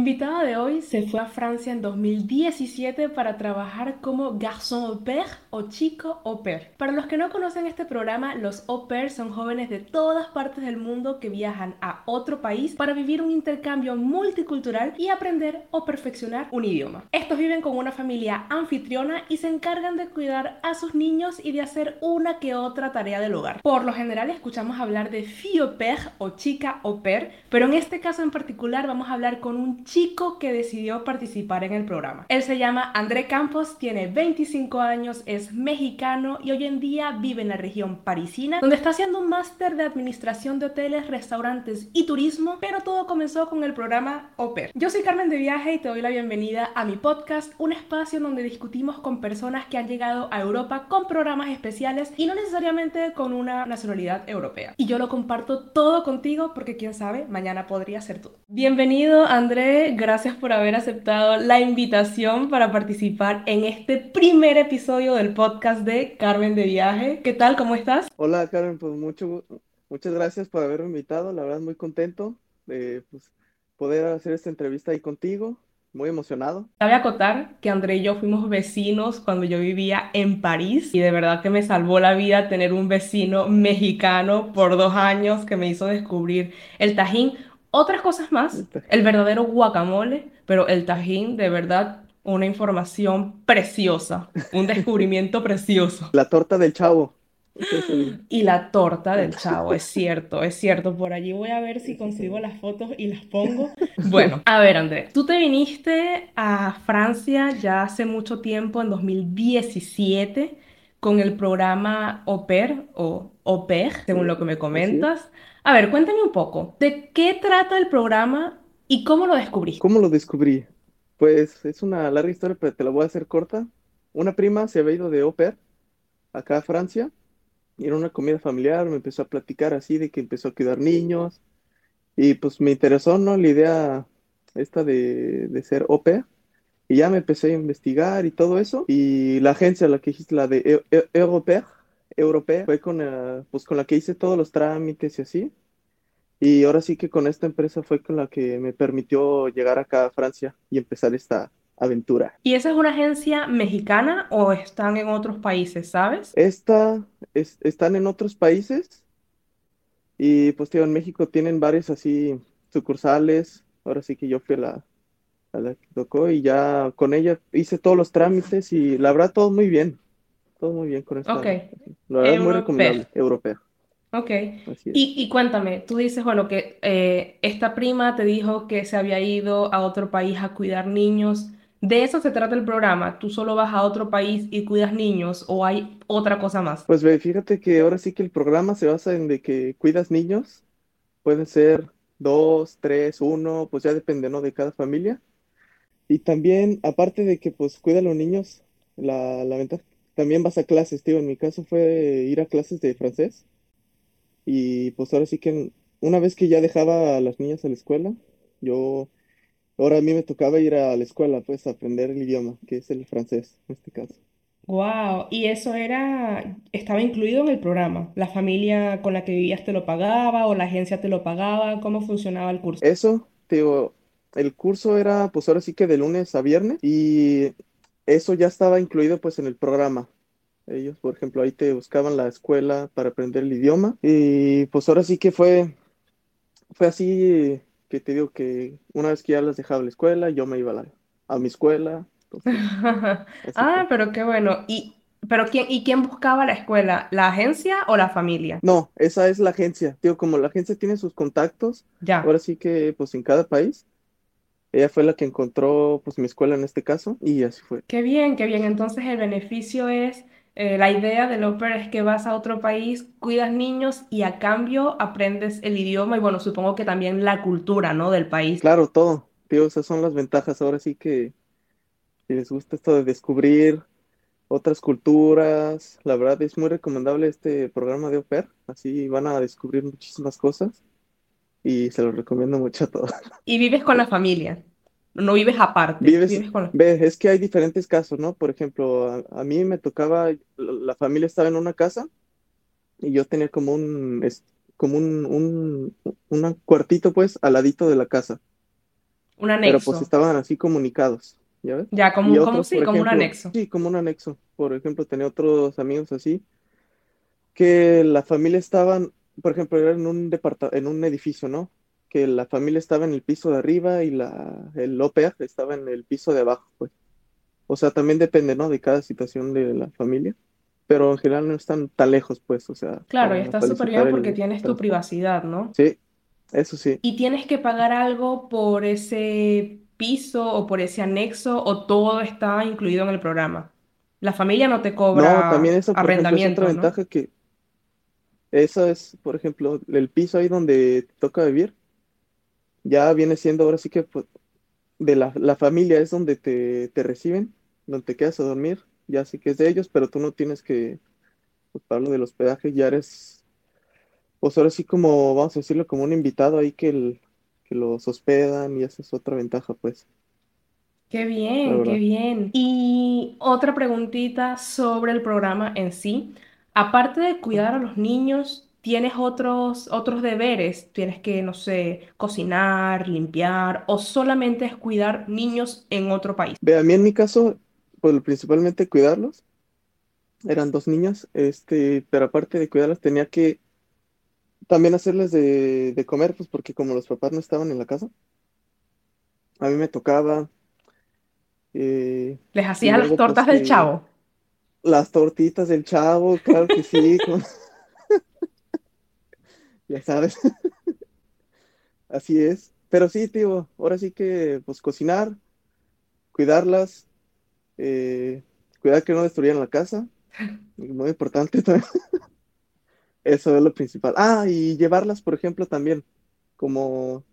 invitada de hoy se fue a Francia en 2017 para trabajar como garçon au pair o chico au pair. Para los que no conocen este programa, los au pair son jóvenes de todas partes del mundo que viajan a otro país para vivir un intercambio multicultural y aprender o perfeccionar un idioma. Estos viven con una familia anfitriona y se encargan de cuidar a sus niños y de hacer una que otra tarea del hogar. Por lo general escuchamos hablar de fille au pair o chica au pair, pero en este caso en particular vamos a hablar con un chico que decidió participar en el programa. Él se llama André Campos, tiene 25 años, es mexicano y hoy en día vive en la región parisina, donde está haciendo un máster de administración de hoteles, restaurantes y turismo, pero todo comenzó con el programa Oper. Yo soy Carmen de Viaje y te doy la bienvenida a mi podcast, un espacio donde discutimos con personas que han llegado a Europa con programas especiales y no necesariamente con una nacionalidad europea. Y yo lo comparto todo contigo porque quién sabe, mañana podría ser tú. Bienvenido André gracias por haber aceptado la invitación para participar en este primer episodio del podcast de Carmen de Viaje. ¿Qué tal? ¿Cómo estás? Hola Carmen, pues mucho, muchas gracias por haberme invitado. La verdad muy contento de pues, poder hacer esta entrevista ahí contigo. Muy emocionado. Cabe acotar que André y yo fuimos vecinos cuando yo vivía en París y de verdad que me salvó la vida tener un vecino mexicano por dos años que me hizo descubrir el Tajín otras cosas más, el verdadero guacamole, pero el tajín, de verdad, una información preciosa, un descubrimiento precioso. La torta del chavo. Y la torta del chavo, es cierto, es cierto. Por allí voy a ver si consigo las fotos y las pongo. Bueno, a ver, Andrés, tú te viniste a Francia ya hace mucho tiempo, en 2017, con el programa OPER o OPER, según lo que me comentas. A ver, cuéntame un poco, ¿de qué trata el programa y cómo lo descubrí? ¿Cómo lo descubrí? Pues es una larga historia, pero te la voy a hacer corta. Una prima se había ido de au acá a Francia y era una comida familiar, me empezó a platicar así de que empezó a cuidar niños y pues me interesó, ¿no? La idea esta de, ser au y ya me empecé a investigar y todo eso y la agencia, la que dijiste, la de Europea, europea, fue con, la, pues con la que hice todos los trámites y así. Y ahora sí que con esta empresa fue con la que me permitió llegar acá a Francia y empezar esta aventura. ¿Y esa es una agencia mexicana o están en otros países, sabes? Esta, están en otros países y pues tío, en México tienen varios así sucursales. Ahora sí que yo fui a la, a la que tocó y ya con ella hice todos los trámites y la verdad todo muy bien todo muy bien con esta. Ok. La verdad, muy recomendable. Europea. Ok. Y, y, cuéntame, tú dices, bueno, que eh, esta prima te dijo que se había ido a otro país a cuidar niños. ¿De eso se trata el programa? ¿Tú solo vas a otro país y cuidas niños o hay otra cosa más? Pues fíjate que ahora sí que el programa se basa en de que cuidas niños. Pueden ser dos, tres, uno, pues ya depende, ¿no? De cada familia. Y también, aparte de que pues cuida a los niños, la, la ventaja también vas a clases, tío. En mi caso fue ir a clases de francés. Y pues ahora sí que una vez que ya dejaba a las niñas a la escuela, yo, ahora a mí me tocaba ir a la escuela, pues, a aprender el idioma, que es el francés en este caso. Wow, y eso era, estaba incluido en el programa. ¿La familia con la que vivías te lo pagaba o la agencia te lo pagaba? ¿Cómo funcionaba el curso? Eso, tío, el curso era pues ahora sí que de lunes a viernes y eso ya estaba incluido pues en el programa. Ellos, por ejemplo, ahí te buscaban la escuela para aprender el idioma y pues ahora sí que fue, fue así que te digo que una vez que ya las dejaba la escuela, yo me iba a, mi escuela. ah, pero qué bueno. ¿Y, pero quién, ¿y quién buscaba la escuela? ¿La agencia o la familia? No, esa es la agencia. Digo, como la agencia tiene sus contactos, ya. ahora sí que pues en cada país, ella fue la que encontró pues mi escuela en este caso y así fue. Qué bien, qué bien. Entonces el beneficio es, eh, la idea del ópera es que vas a otro país, cuidas niños y a cambio aprendes el idioma y bueno, supongo que también la cultura, ¿no? Del país. Claro, todo. Tío, esas son las ventajas. Ahora sí que si les gusta esto de descubrir otras culturas, la verdad es muy recomendable este programa de OPER. Así van a descubrir muchísimas cosas y se lo recomiendo mucho a todos. ¿Y vives con la familia? No vives aparte. Vives, con es que hay diferentes casos, ¿no? Por ejemplo, a, mí me tocaba, la familia estaba en una casa y yo tenía como un, como un, un, cuartito, pues, al ladito de la casa. Un pero pues anexo. estaban así comunicados, ¿ya ves? Ya, como, como otros, sí, por como un anexo. sí, como un anexo. Por ejemplo, tenía otros amigos así, que la familia estaban, por ejemplo, era en un en un edificio, ¿no? Que la familia estaba en el piso de arriba y la, el pair estaba en el piso de abajo, pues. O sea, también depende, ¿no? De cada situación de la familia, pero en general no están tan lejos, pues, o sea, Claro, y está súper bien porque el tienes tu privacidad, ¿no? Sí, eso sí. Y tienes que pagar algo por ese piso o por ese anexo o todo está incluido en el programa. La familia no te No, también cobra eso, por ejemplo, es otra arrendamiento, ¿no? ventaja que eso es, por ejemplo, el piso ahí donde toca vivir, ya viene siendo ahora sí que pues, de la, la familia es donde te, te reciben, donde te quedas a dormir, ya sí que es de ellos, pero tú no tienes que, pues, del hospedaje, ya eres, pues ahora sí como, vamos a decirlo, como un invitado ahí que, el, que los hospedan y esa es otra ventaja, pues, Qué bien, qué bien. Y otra preguntita sobre el programa en sí. Aparte de cuidar a los niños, ¿tienes otros, otros deberes? ¿Tienes que, no sé, cocinar, limpiar o solamente es cuidar niños en otro país? Ve, a mí en mi caso, pues principalmente cuidarlos, eran dos niñas, este, pero aparte de cuidarlas tenía que también hacerles de, de comer, pues porque como los papás no estaban en la casa, a mí me tocaba, eh, ¿Les hacías las luego pues tortas del que Chavo? Las tortitas del chavo, claro que sí, con- ya sabes, así es. Pero sí, tío, ahora sí que pues cocinar, cuidarlas, eh, cuidar que no destruyeran la casa, muy importante también, eso es lo principal. Ah, y llevarlas, por ejemplo, también, como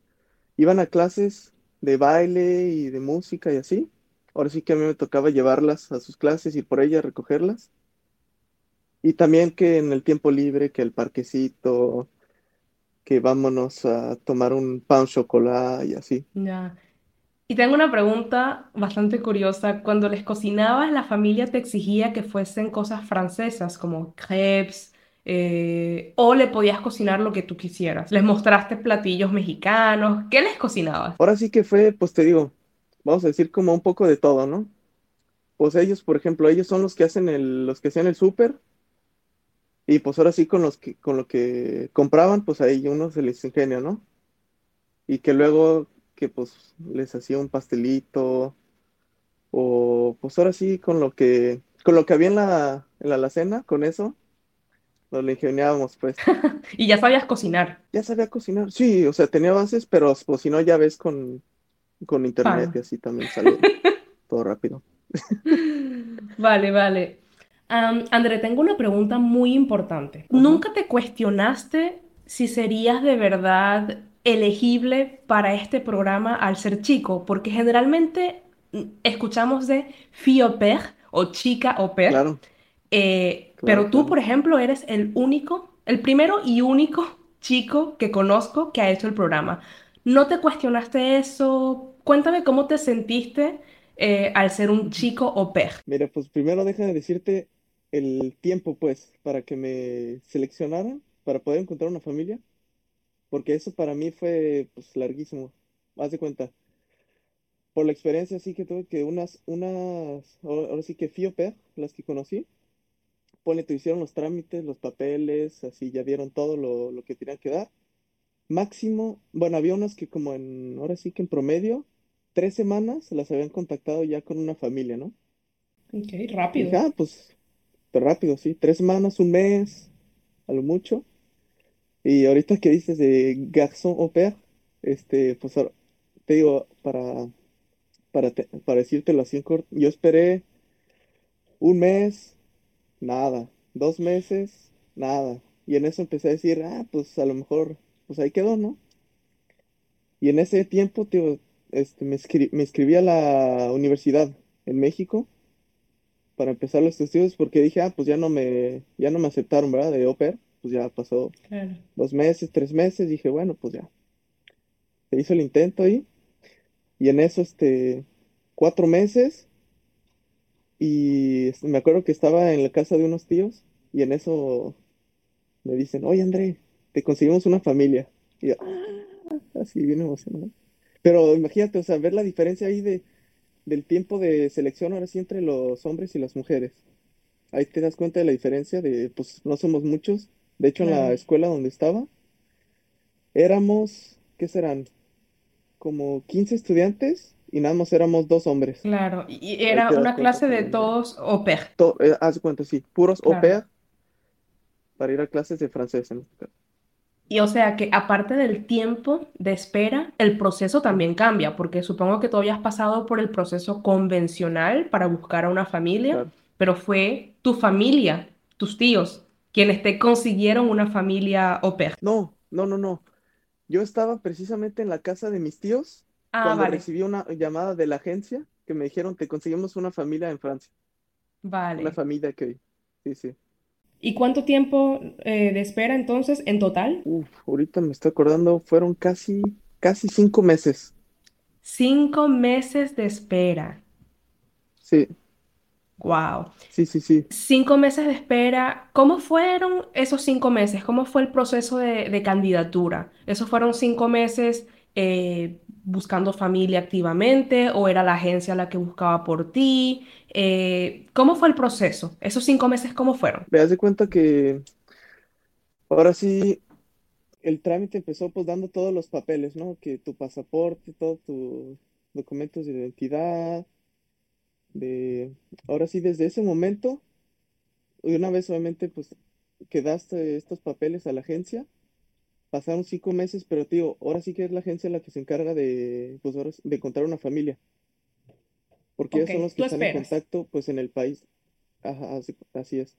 iban a clases de baile y de música y así. Ahora sí que a mí me tocaba llevarlas a sus clases, ir por ellas, recogerlas. Y también que en el tiempo libre, que el parquecito, que vámonos a tomar un pan chocolate y así. Ya. Y tengo una pregunta bastante curiosa. Cuando les cocinabas, la familia te exigía que fuesen cosas francesas, como crepes, eh, o le podías cocinar lo que tú quisieras. Les mostraste platillos mexicanos. ¿Qué les cocinabas? Ahora sí que fue, pues te digo, vamos a decir como un poco de todo, ¿no? Pues ellos, por ejemplo, ellos son los que hacen el, los que hacían el súper, y pues ahora sí con los que, con lo que compraban, pues ahí uno se les ingenia, ¿no? Y que luego que pues les hacía un pastelito o pues ahora sí con lo que con lo que había en la en la alacena, con eso nos lo ingeniábamos, pues. Y ya sabías cocinar. Ya sabía cocinar. Sí, o sea, tenía bases, pero pues si no ya ves con con internet y así también sale todo rápido. Vale, vale. Am, André, tengo una pregunta muy importante. ¿Nunca te cuestionaste si serías de verdad elegible para este programa al ser chico? Porque generalmente mm, escuchamos de fille au pair o chica au pair, Claro, eh, claro, pero tú, claro. por ejemplo, eres el único, el primero y único chico que conozco que ha hecho el programa. ¿No te cuestionaste eso? Cuéntame cómo te sentiste eh, al ser un chico au pair. Mira, pues primero déjame decirte el tiempo, pues, para que me seleccionaran para poder encontrar una familia. porque eso para mí fue pues larguísimo. Haz de cuenta, por la experiencia sí que tuve que unas, unas, ahora sí que fui au pair, las que conocí, ponle, te hicieron los trámites, los papeles, así ya dieron todo lo, lo que tenían que dar. Máximo, bueno, había unas que como en, ahora sí que en promedio, tres semanas las habían contactado ya con una familia, ¿no? Ok, rápido. ah, pues, pero rápido, sí, tres semanas, un mes, a lo mucho. Y ahorita que dices de garçon au pair, este, pues te digo, para para, te- para decírtelo así en corto, yo esperé un mes, nada, dos meses, nada. Y en eso empecé a decir, ah, pues a lo mejor, pues ahí quedó, ¿no? Y en ese tiempo, tío, este, me inscri- me inscribí a la universidad en México para empezar los estudios porque dije, ah, pues ya no me, ya no me aceptaron, ¿verdad? De au pair, pues ya pasó Claro. dos meses, tres meses, dije, bueno, pues ya, se hizo el intento ahí. Y en eso, este, cuatro meses. Y este, me acuerdo que estaba en la casa de unos tíos y en eso me dicen, oye André, te conseguimos una familia. Y yo, "Ah", así bien emocionado. Pero imagínate, o sea, ver la diferencia ahí de, del tiempo de selección ahora sí entre los hombres y las mujeres. Ahí te das cuenta de la diferencia de, pues no somos muchos. De hecho, en la escuela donde estaba, éramos, ¿qué serán? Como 15 estudiantes y nada más éramos dos hombres. claro. Y era una clase de todos au pair, To- eh, haz cuenta, sí, puros au claro. pair para ir a clases de francés en este caso. Y o sea que aparte del tiempo de espera, el proceso también cambia, porque supongo que tú habías pasado por el proceso convencional para buscar a una familia, Claro. pero fue tu familia, tus tíos, quienes te consiguieron una familia au pair. No, no, no, no. Yo estaba precisamente en la casa de mis tíos Ah, cuando vale, recibí una llamada de la agencia que me dijeron, te conseguimos una familia en Francia, una vale. familia que, sí, sí. ¿Y cuánto tiempo eh, de espera entonces en total? Uf, ahorita me estoy acordando, fueron casi, casi cinco meses. Cinco meses de espera. Sí, Wow. sí, sí, sí. Cinco meses de espera. ¿Cómo fueron esos cinco meses? ¿Cómo fue el proceso de, de candidatura? ¿Esos fueron cinco meses eh, buscando familia activamente o era la agencia la que buscaba por ti? Eh, ¿cómo fue el proceso? ¿Esos cinco meses cómo fueron? Me das de cuenta que ahora sí el trámite empezó pues dando todos los papeles, ¿no? Que tu pasaporte, todos tus documentos de identidad, de... Ahora sí, desde ese momento, una vez obviamente pues quedaste estos papeles a la agencia, pasaron cinco meses, pero tío, ahora sí que es la agencia la que se encarga de, pues ahora de encontrar una familia, porque ellos son los que están en contacto pues en el país. Ajá, así, así es.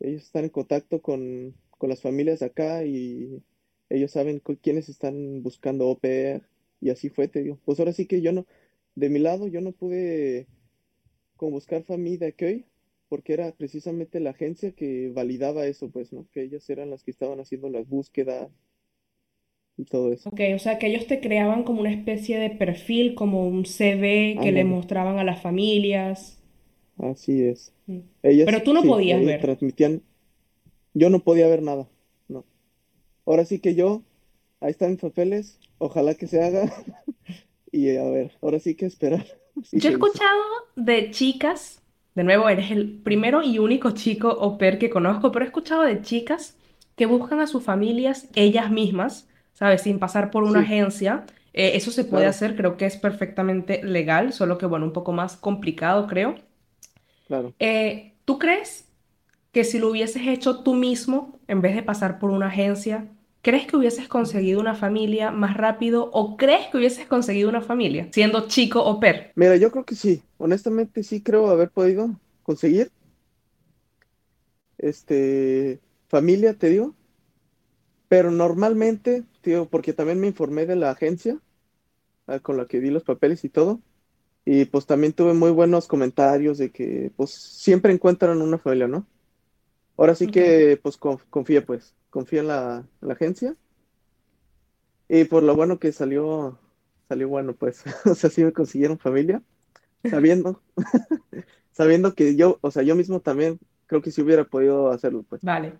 Ellos están en contacto con, con las familias de acá y ellos saben quiénes están buscando pair y así fue, te digo. Pues ahora sí que yo no, de mi lado, yo no pude como buscar familia de aquí porque era precisamente la agencia que validaba eso, pues, ¿no? Que ellas eran las que estaban haciendo las búsquedas y todo eso. Ok, o sea que ellos te creaban como una especie de perfil, como un CV que le Ándale, mostraban a las familias. así es. Mm. Pero Ellas, tú no sí, podías ver. transmitían, yo no podía ver nada, no. Ahora sí que yo, ahí están mis papeles, ojalá que se haga y a ver, ahora sí que esperar si Yo he escuchado de chicas, de nuevo, eres el primero y único chico au pair que conozco, pero he escuchado de chicas que buscan a sus familias ellas mismas, ¿sabes? Sin pasar por una Sí, agencia. Eh, eso se puede claro, hacer, creo que es perfectamente legal, solo que, bueno, un poco más complicado, creo. claro. Eh, ¿tú crees que si lo hubieses hecho tú mismo, en vez de pasar por una agencia, crees que hubieses conseguido una familia más rápido o crees que hubieses conseguido una familia siendo chico au pair? Mira, yo creo que sí, honestamente sí creo haber podido conseguir, este, familia, te digo, pero normalmente, tío, porque también me informé de la agencia ah, con la que di los papeles y todo, y pues también tuve muy buenos comentarios de que pues siempre encuentran una familia, ¿no? Ahora sí que pues conf- confié pues, confié en la, en la agencia y por lo bueno que salió, salió bueno pues, o sea, sí me consiguieron familia, sabiendo, sabiendo que yo, o sea, yo mismo también creo que sí hubiera podido hacerlo pues. Vale.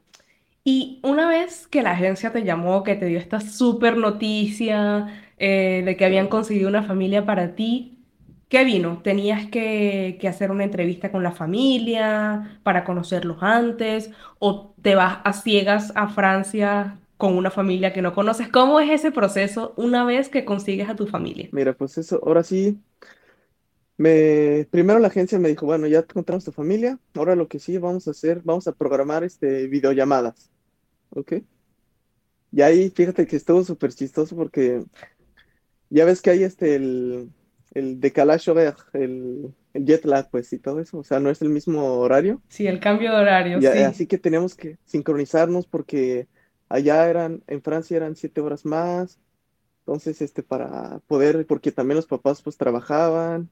Y una vez que la agencia te llamó, que te dio esta súper noticia eh, de que habían conseguido una familia para ti, ¿qué vino? ¿Tenías que, que hacer una entrevista con la familia para conocerlos antes? ¿O te vas a ciegas a Francia con una familia que no conoces? ¿Cómo es ese proceso una vez que consigues a tu familia? Mira, pues eso, ahora sí, me, primero la agencia me dijo, bueno, ya encontramos tu familia, ahora lo que sí vamos a hacer, vamos a programar este videollamadas, ¿ok? Y ahí fíjate que estuvo súper chistoso porque ya ves que hay este, el, el décalage horaire, el, el jet lag, pues, y todo eso, o sea, no es el mismo horario, Sí, el cambio de horario, y sí. así que teníamos que sincronizarnos porque allá eran, en Francia eran siete horas más, entonces, este, para poder, porque también los papás, pues, trabajaban,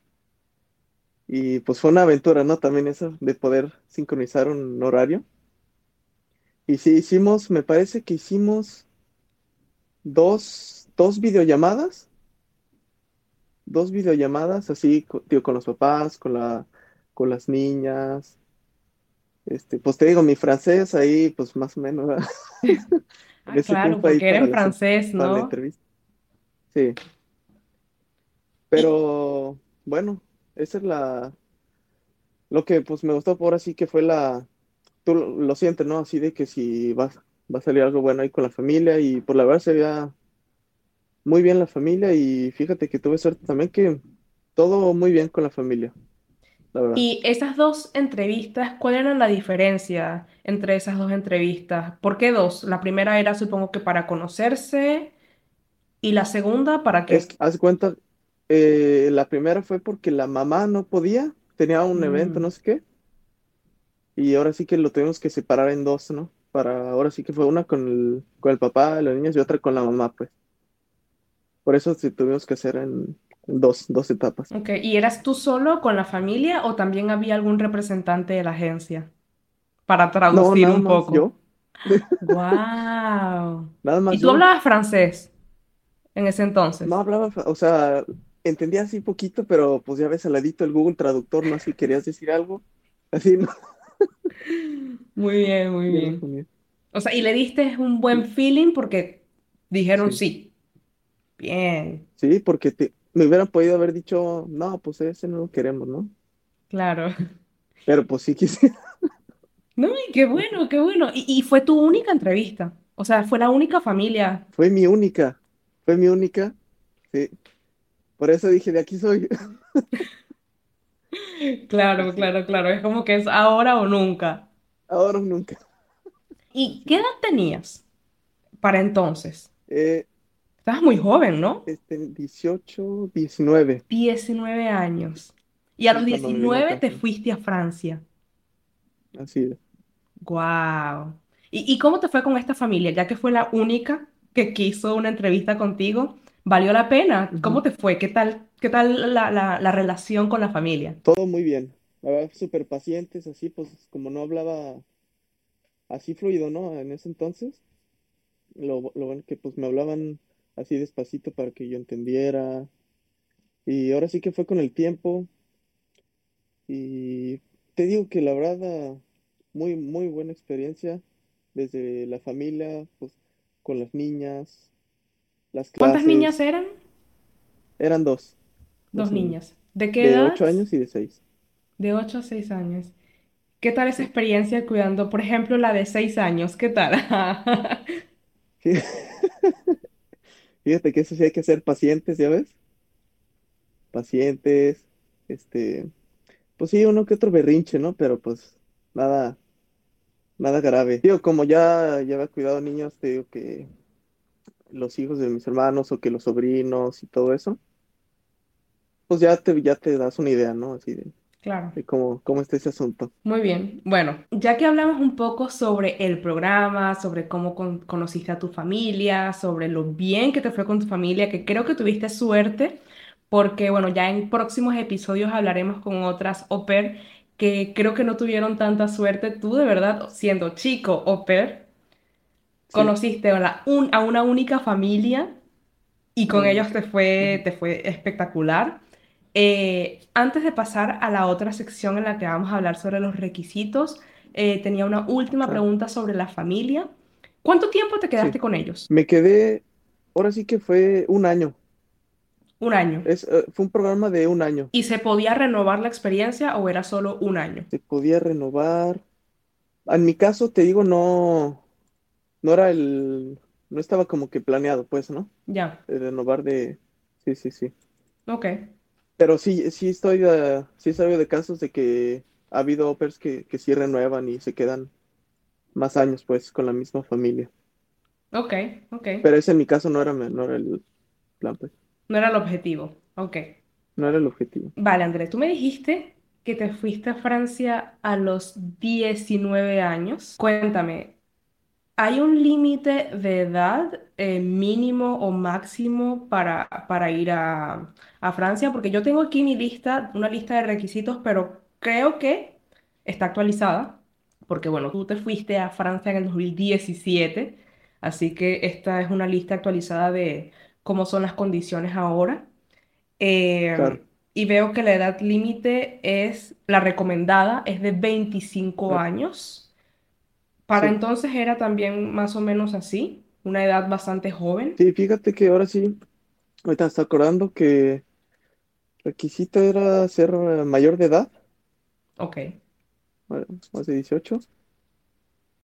y pues fue una aventura, ¿no? También eso, de poder sincronizar un horario. Y sí, hicimos, me parece que hicimos dos, dos videollamadas, dos videollamadas así, tío, con los papás, con la, con las niñas. Este, pues te digo, mi francés ahí, pues más o menos, Ah, claro, porque era en francés, la ¿no? Sí, Pero bueno, esa es la, lo que pues me gustó por así que fue la, tú lo, sientes, ¿no? Así de que si va, va a salir algo bueno ahí con la familia y por la verdad se veía muy bien la familia y fíjate que tuve suerte también que todo muy bien con la familia, la y esas dos entrevistas, ¿cuál era la diferencia entre esas dos entrevistas? ¿Por qué dos? La primera era, supongo que para conocerse, y la segunda, ¿para qué? que, haz cuenta, eh, la primera fue porque la mamá no podía, tenía un evento, Mm, no sé qué, y ahora sí que lo tuvimos que separar en dos, ¿no? Para, ahora sí que fue una con el, con el papá de los niños y otra con la mamá, pues. Por eso sí tuvimos que hacer en, en dos, dos etapas. ok, ¿y eras tú solo con la familia o también había algún representante de la agencia para No, traducir nada un más poco? yo, ¡Wow! nada ¿Y más tú yo. hablabas francés en ese No entonces? hablaba, fa- o sea, entendía así poquito, pero pues ya ves al ladito el Google Traductor, ¿no? Si querías decir algo, así, ¿no? Muy bien, muy bien. O sea, y le diste un buen feeling porque dijeron sí, sí. Bien, sí, porque te- me hubieran podido haber dicho, no, pues ese no lo queremos, ¿no? claro. Pero pues sí quise. No, y qué bueno, qué bueno. Y, y fue tu única entrevista. O sea, fue la única familia. Fue mi única, fue mi única, sí. Por eso dije, de aquí soy. Claro, claro, claro. Es como que es ahora o nunca. ahora o nunca. ¿Y qué edad tenías para entonces? Eh, Estabas muy joven, ¿no? este, 18, 19, 19 años. Y a los sí, cuando me vine 19 acá, te fuiste a Francia. Así es. Wow. ¿Y, y cómo te fue con esta familia? Ya que fue la única que quiso una entrevista contigo, ¿valió la pena? ¿Cómo te fue? ¿Qué tal, qué tal la, la, la relación con la familia? Todo muy bien. La verdad, súper pacientes, así, pues como no hablaba así fluido, ¿no? En ese entonces, lo, lo bueno que pues me hablaban así despacito para que yo entendiera. Y ahora sí que fue con el tiempo. Y te digo que la verdad, muy, muy buena experiencia. Desde la familia, pues con las niñas, las ¿Cuántas niñas eran? Eran dos, Dos dos niñas, niñas. ¿De qué de ocho años y de seis. De 8 a 6 años. ¿Qué tal esa experiencia cuidando, por ejemplo, la de 6 años? ¿Qué tal? Fíjate que eso sí hay que ser pacientes, ¿ya ves? Pacientes, este, pues sí, uno que otro berrinche, ¿no? Pero pues nada, nada grave. Digo, como ya, ya había cuidado niños, te digo que los hijos de mis hermanos o que los sobrinos y todo eso, pues ya te, ya te das una idea, ¿no? Así de, Claro. de cómo, cómo está ese asunto. Muy bien. Bueno, ya que hablamos un poco sobre el programa, sobre cómo con- conociste a tu familia, sobre lo bien que te fue con tu familia, que creo que tuviste suerte, porque bueno, ya en próximos episodios hablaremos con otras au pair que creo que no tuvieron tanta suerte. Tú de verdad, siendo chico au pair, conociste a, la un- a una única familia y con ellos te fue, te fue espectacular. Eh, antes de pasar a la otra sección en la que vamos a hablar sobre los requisitos, eh, tenía una última claro, pregunta sobre la familia. ¿Cuánto tiempo te quedaste sí. con ellos? Me quedé, ahora sí que fue un año. Un año. Es, eh, fue un programa de un año. ¿Y se podía renovar la experiencia o era solo un año? Se podía renovar. En mi caso, te digo, no, no era el, no estaba como que planeado, pues, ¿no? Ya, renovar de, sí, sí, sí. ok, Pero sí, sí estoy, de- sí he sabido de casos de que ha habido pairs que, que sí renuevan y se quedan más años, pues, con la misma familia. ok, ok. Pero ese en mi caso no era, no era el plan, pues, No era el objetivo. Ok. no era el objetivo. Vale, André, tú me dijiste que te fuiste a Francia a los 19 años. Cuéntame, ¿Hay un límite de edad eh, mínimo o máximo para, para ir a, a Francia? Porque yo tengo aquí mi lista, una lista de requisitos, pero creo que está actualizada, porque bueno, tú te fuiste a Francia en el 2017, así que esta es una lista actualizada de cómo son las condiciones ahora. Claro, Em, y veo que la edad límite es, la recomendada es de 25 claro. años. Para Sí, entonces era también más o menos así, una edad bastante joven. sí, fíjate que ahora sí, ahorita me estoy acordando que Requisito era ser eh, mayor de edad, Ok, bueno, más de 18.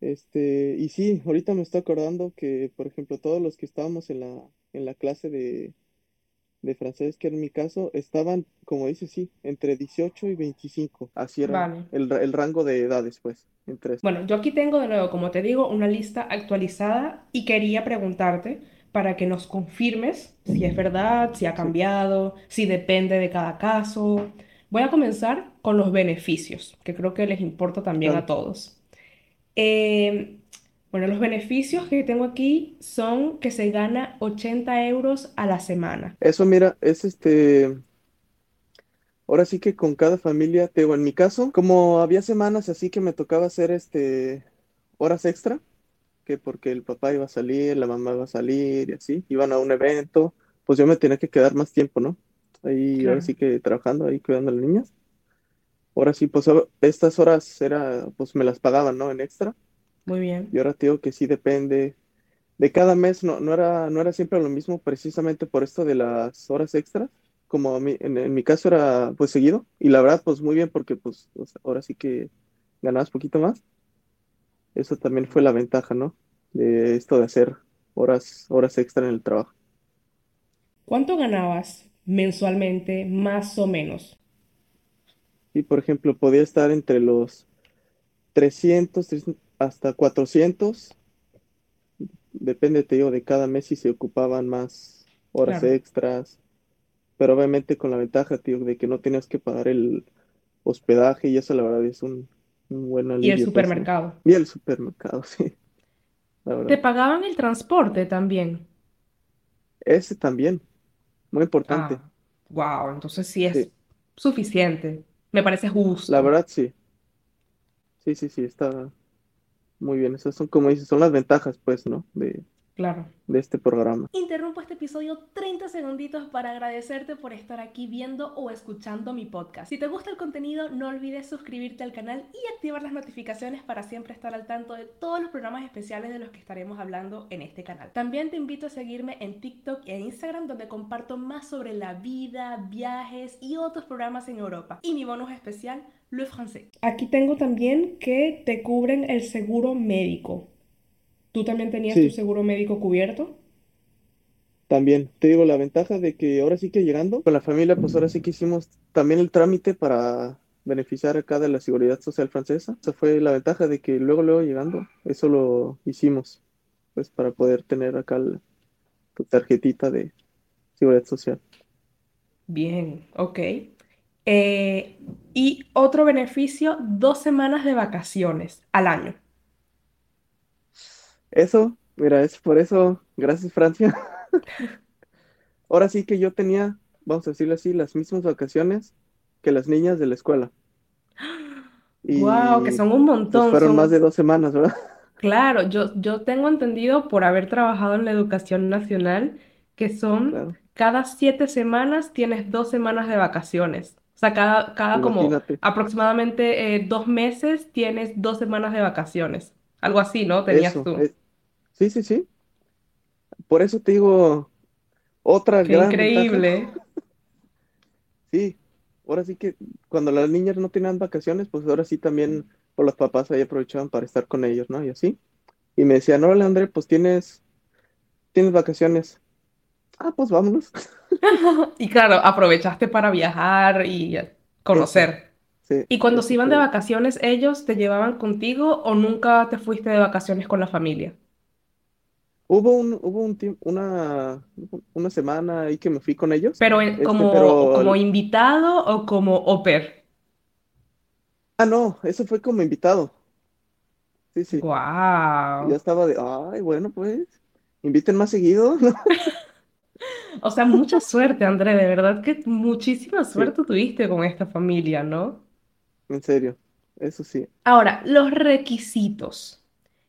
Este, y sí, ahorita me estoy acordando que, por ejemplo, todos los que estábamos en la, en la clase de, de francés, que era mi caso, estaban, como dice, sí, entre 18 y 25. Así era vale. el, el rango de edades, pues, entre. Bueno, yo aquí tengo de nuevo, como te digo, una lista actualizada y quería preguntarte para que nos confirmes si es verdad, si ha Sí, cambiado, si depende de cada caso. Voy a comenzar con los beneficios, que creo que les importa también a todos. Eh, bueno, los beneficios que tengo aquí son que se gana 80 euros a la semana. Eso, mira, es este, ahora sí que con cada familia, te digo, en mi caso, como había semanas así que me tocaba hacer este, horas extra, que porque el papá iba a salir, la mamá iba a salir y así, iban a un evento, pues yo me tenía que quedar más tiempo, ¿no? Ahí, ahora Claro, sí que trabajando, ahí cuidando a las niñas. Ahora sí, pues ahora- estas horas era, pues me las pagaban, ¿no? En extra. Muy Y bien. ahora te digo que sí depende de cada mes, no, no era, no era siempre lo mismo, precisamente por esto de las horas extras. Como a mí, en, en mi caso era pues seguido, y la verdad, pues muy bien, porque pues o sea, ahora sí que ganabas poquito más. Eso también fue la ventaja, ¿no? De esto de hacer horas, horas extra en el trabajo. ¿Cuánto ganabas mensualmente, más o menos? Y por ejemplo, podía estar entre los 300 300 hasta 400 depende, te digo, de cada mes si se ocupaban más horas Claro. extras, pero obviamente con la ventaja, tío, de que no tenías que pagar el hospedaje y eso la verdad es un, un buen Y el alivio, pues, ¿no? supermercado. Y el supermercado, sí, la ¿Te pagaban el transporte también? Ese también, muy importante, Ah, wow, entonces sí es sí, suficiente. Me parece la justo. verdad sí, sí, sí, sí, está muy bien. Esas son, como dices, son las ventajas, pues, ¿no? De, Claro. de este programa. Interrumpo este episodio 30 segunditos para agradecerte por estar aquí viendo o escuchando mi podcast. Si te gusta el contenido, no olvides suscribirte al canal y activar las notificaciones para siempre estar al tanto de todos los programas especiales de los que estaremos hablando en este canal. También te invito a seguirme en TikTok e Instagram donde comparto más sobre la vida, viajes y otros programas en Europa. Y mi bonus especial, Le Français. Aquí tengo también que te cubren el seguro médico. ¿Tú también tenías tu seguro médico cubierto? también, te digo, la ventaja de que ahora sí que llegando con la familia, pues ahora sí que hicimos también el trámite para beneficiar acá de la Seguridad Social francesa. Esa fue la ventaja de que luego, luego llegando, eso lo hicimos, pues para poder tener acá tu tarjetita de Seguridad Social. Bien, ok. Eh, y otro beneficio, dos semanas de vacaciones al año. Eso, mira, es por eso, gracias Francia. Ahora sí que yo tenía, vamos a decirlo así, las mismas vacaciones que las niñas de la escuela. Wow, que son un pues montón, fueron más de dos semanas, ¿verdad? claro, yo, yo tengo entendido por haber trabajado en la educación nacional que son Claro, cada siete semanas tienes dos semanas de vacaciones. O sea, cada, cada como aproximadamente eh, dos meses tienes dos semanas de vacaciones. Algo así, ¿no? Tenías Eso, tú. Sí, sí, sí. Por eso te digo, otra Qué gran ventaja, increíble. sí, ahora sí que cuando las niñas no tenían vacaciones, pues ahora sí también, los papás ahí aprovechaban para estar con ellos, ¿no? Y así. Y me decían, órale, André, pues tienes, tienes vacaciones. Ah, pues vámonos. Y claro, aprovechaste para viajar y conocer. sí, ¿Y cuando se iban de fue. vacaciones, ellos te llevaban contigo o nunca te fuiste de vacaciones con la familia? Hubo un, hubo un una, una semana ahí que me fui con ellos, Pero en- este, como, pero, como invitado o como pair. ah, no, eso fue como invitado. Sí, sí. Wow. estaba de, ay, bueno, pues, inviten más seguido. O sea, mucha suerte, André, de verdad que muchísima Sí, suerte tuviste con esta familia, ¿no? en serio, eso sí. Ahora, los requisitos.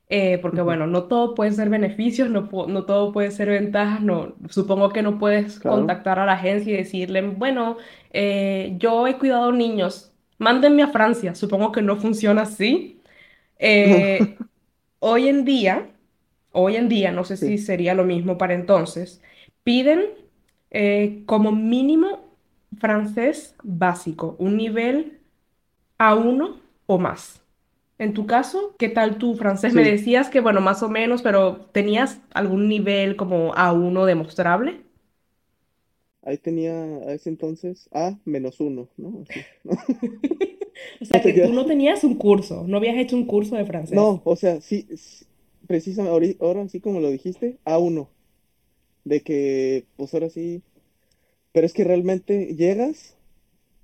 Eh, porque bueno, no todo puede ser beneficios, no, no todo puede ser ventajas, no, supongo que no puedes claro. contactar a la agencia y decirle, bueno, eh, yo he cuidado niños, mándenme a Francia, supongo que no funciona así. Eh, hoy en día, hoy en día, no sé sí, si sería lo mismo para entonces, piden eh, como mínimo francés básico, un nivel A1 o más. En tu caso, ¿qué tal tu francés? Me Sí, decías que, bueno, más o menos, pero ¿tenías algún nivel como A1 demostrable? ahí tenía a ese entonces A menos uno, ¿no? Así. O No sea, te que tú no tenías un curso, no habías hecho un curso de francés. No, o sea, sí, s- precisamente ahori- ahora sí como lo dijiste, a uno, de que pues ahora sí, pero es que realmente llegas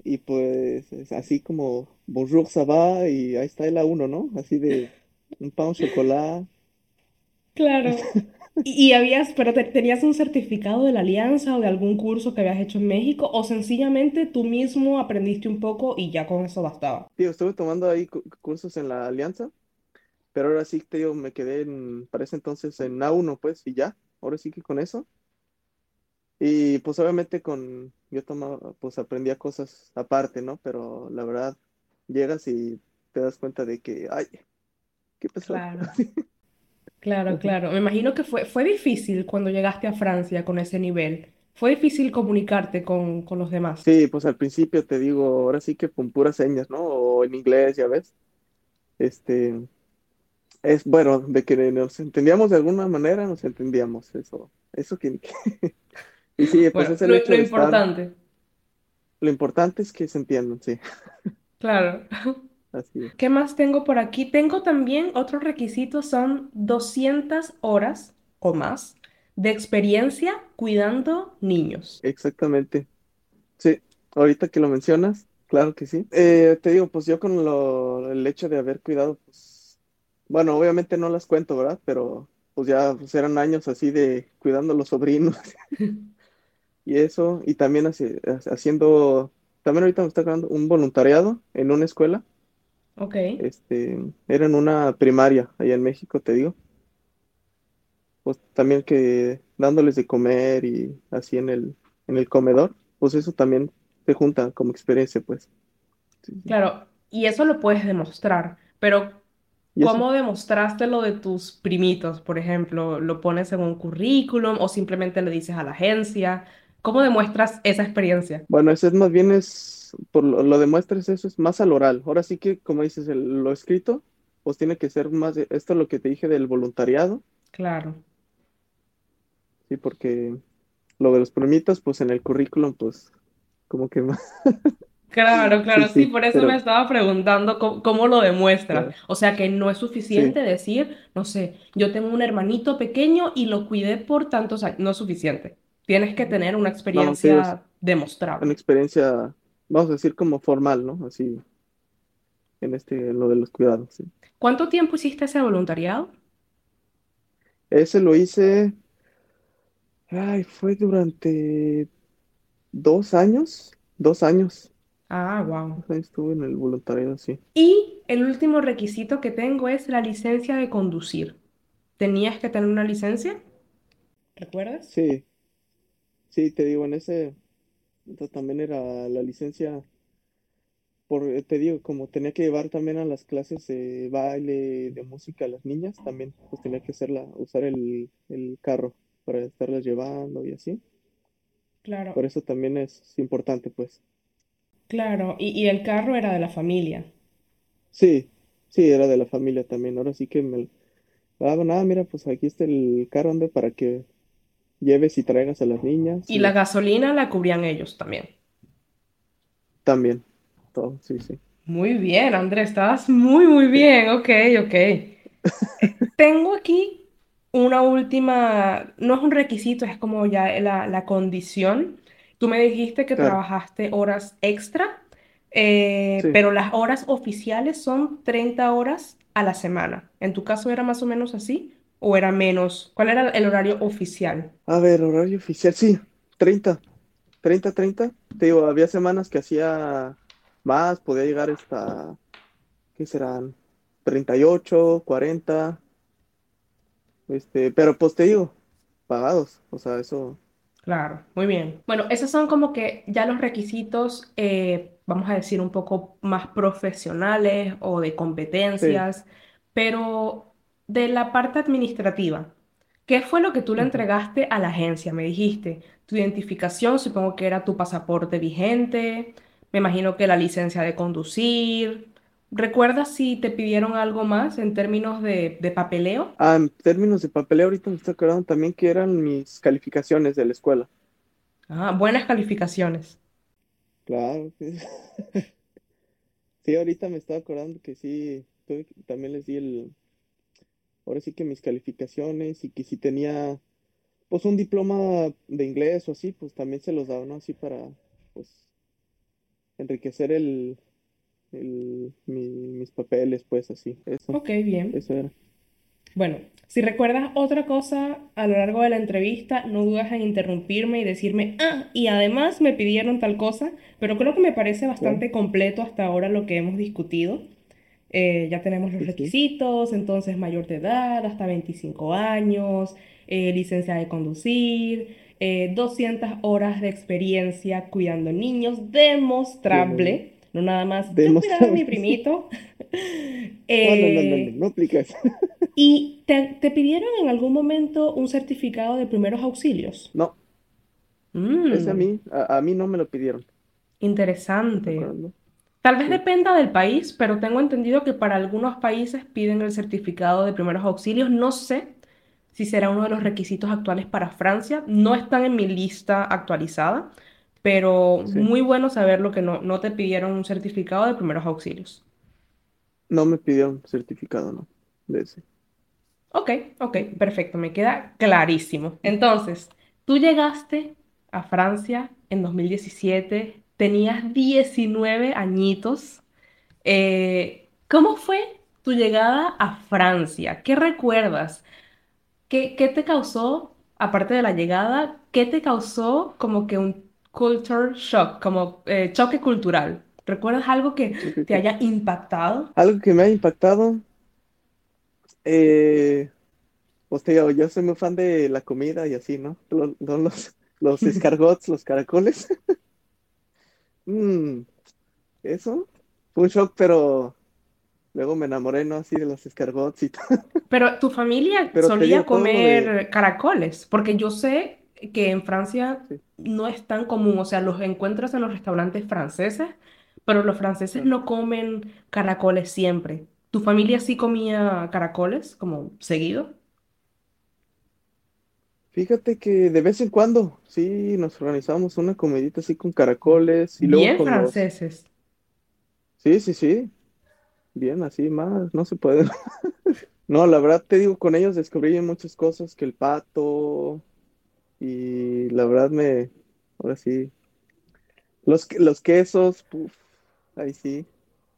y pues es así como bonjour, ça va y ahí está el a uno, ¿no? Así de un pan au chocolat. Claro. ¿Y, y habías, pero te- tenías un certificado de la Alianza o de algún curso que habías hecho en México o sencillamente tú mismo aprendiste un poco y ya con eso bastaba? Tío, estuve tomando ahí cu- cursos en la Alianza, pero ahora sí, te digo, me quedé en, para ese entonces en a uno, pues, y ya, ahora sí que con eso. Y pues obviamente con, yo tomaba, pues aprendía cosas aparte, ¿no? Pero la verdad, llegas y te das cuenta de que, ay, ¿qué pasó? Claro. Claro, claro. Me imagino que fue, fue difícil cuando llegaste a Francia con ese nivel. Fue difícil comunicarte con, con los demás. Sí, pues al principio te digo, ahora sí que con puras señas, ¿no? O en inglés, ya ves. Este, es bueno, de que nos entendíamos de alguna manera, nos entendíamos, eso, eso que, y sí, pues Bueno, es el lo, hecho lo de estar, importante. lo importante es que se entiendan, sí, Claro. así es. ¿Qué más tengo por aquí? Tengo también otros requisitos, son 200 horas o más de experiencia cuidando niños. Exactamente. Sí, ahorita que lo mencionas, claro que sí. Eh, te digo, pues yo con lo, el hecho de haber cuidado, pues, bueno, obviamente no las cuento, ¿verdad? Pero pues ya pues, eran años así de cuidando a los sobrinos y eso, y también haciendo, también ahorita me está quedando un voluntariado en una escuela, Ok, este, era en una primaria allá en México, te digo, pues también que dándoles de comer y así en el, en el comedor, pues eso también se junta como experiencia, pues. Sí, claro. Y eso lo puedes demostrar, pero ¿cómo demostraste lo de tus primitos, por ejemplo? ¿Lo pones en un currículum o simplemente le dices a la agencia? ¿Cómo demuestras esa experiencia? bueno, eso es más bien es, por lo, lo demuestras, eso es más al oral. Ahora sí que, como dices, el- lo escrito, pues tiene que ser más, de- esto es lo que te dije del voluntariado, Claro. sí, porque lo de los primitos, pues en el currículum, pues como que más, Claro, claro, sí, sí, por eso me estaba preguntando cómo, cómo lo demuestras. claro, O sea que no es sí, suficiente decir, no sé, yo tengo un hermanito pequeño y lo cuidé por tantos años. No es suficiente. Tienes que tener una no, te digo, es experiencia una demostrable. experiencia, vamos a decir, como formal, ¿no? Así, en este, en lo de los cuidados, sí. ¿Cuánto tiempo hiciste ese voluntariado? Ese lo hice, ay, fue durante dos años, dos años. Ah, wow. Estuve en el voluntariado, sí. Y el último requisito que tengo es la licencia de conducir. ¿Tenías que tener una licencia? ¿Recuerdas? Sí, sí, te digo, en ese también era la licencia, por, eh, te digo, como tenía que llevar también a las clases de baile, de música a las niñas, también pues tenía que hacerla, usar el, el carro para estarlas llevando y así. Claro, Por eso también es importante, pues. claro. Y, y el carro era de la familia. Sí, sí, era de la familia también. Ahora sí que me... Ah, nada, mira, pues aquí está el carro, ande, para que lleves y traigas a las niñas Y y la gasolina la cubrían ellos también. También, todo, sí, sí. Muy bien, Andrés, estabas muy, muy bien. Ok, ok. Tengo aquí una última, no es un requisito, es como ya la, la condición. Tú me dijiste que claro, trabajaste horas extra, eh, sí. pero las horas oficiales son 30 horas a la semana. ¿En tu caso era más o menos así? ¿O era menos? ¿Cuál era el horario oficial? A ver, horario oficial, sí, treinta treinta treinta Te digo, había semanas que hacía más, podía llegar hasta, ¿qué serán? treinta y ocho cuarenta este, pero pues te digo, pagados, o sea, eso, Claro, muy bien. Bueno, esos son como que ya los requisitos, eh, vamos a decir, un poco más profesionales o de sí, competencias, pero de la parte administrativa, ¿Qué fue lo que tú le entregaste a la agencia? Me dijiste, tu identificación, supongo que era tu pasaporte vigente, me imagino que la licencia de conducir. ¿Recuerdas si te pidieron algo más en términos de, de papeleo? Ah, en términos de papeleo, ahorita me estoy acordando también que eran mis calificaciones de la escuela. Ah, buenas calificaciones. Claro, sí, ahorita me estaba acordando que sí, también les di el, ahora sí que mis calificaciones y que si tenía, pues un diploma de inglés o así, pues también se los daba, ¿no? Así para, pues, enriquecer el, el, mi- mis papeles, pues así, eso, Ok, bien. eso era. Bueno, si recuerdas otra cosa a lo largo de la entrevista, no dudes en interrumpirme y decirme, ah, y además me pidieron tal cosa, pero creo que me parece bastante completo hasta ahora lo que hemos discutido. Eh, ya tenemos los requisitos, entonces mayor de edad, hasta 25 años, eh, licencia de conducir, eh, 200 horas de experiencia cuidando niños, demostrable, no nada más, yo cuidaba a mi primito. No, no, no, no, no, Eh, no aplica eso. ¿y te, te pidieron en algún momento un certificado de primeros auxilios? No, ese a Mm, mí, a, a mí no me lo pidieron. ¿Me interesante. ¿no? Tal vez dependa del país, pero tengo entendido que para algunos países piden el certificado de primeros auxilios. No sé si será uno de los requisitos actuales para Francia. No están en mi lista actualizada, pero sí. muy bueno saberlo que no, no te pidieron un certificado de primeros auxilios. No me pidieron certificado, no, de ese. Ok, ok, perfecto, me queda clarísimo. Entonces, tú llegaste a Francia en 2017, tenías 19 añitos. Eh, ¿cómo fue tu llegada a Francia? ¿Qué recuerdas? ¿Qué, qué te causó, aparte de la llegada, qué te causó como que un culture shock, como eh, choque cultural? ¿Recuerdas algo que te haya impactado? Algo que me ha impactado, eh, pues te digo, yo soy muy fan de la comida y así, ¿no? Lo- lo- Los, los escargots, los caracoles. Mm, eso fue un shock, pero luego me enamoré, ¿no? Así de los escargots y todo. Pero tu familia Pero solía de... comer caracoles, porque yo sé que en Francia Sí, no es tan común, o sea, los encuentras en los restaurantes franceses, pero los franceses no comen caracoles siempre. ¿Tu familia sí comía caracoles, como seguido? Fíjate que de vez en cuando, sí, nos organizamos una comidita así con caracoles y luego Bien con los... franceses. Sí, sí, sí, bien, así más, no se puede. No, la verdad te digo, con ellos descubrí muchas cosas, que el pato y la verdad me, ahora sí, los, los quesos, puf, ahí sí,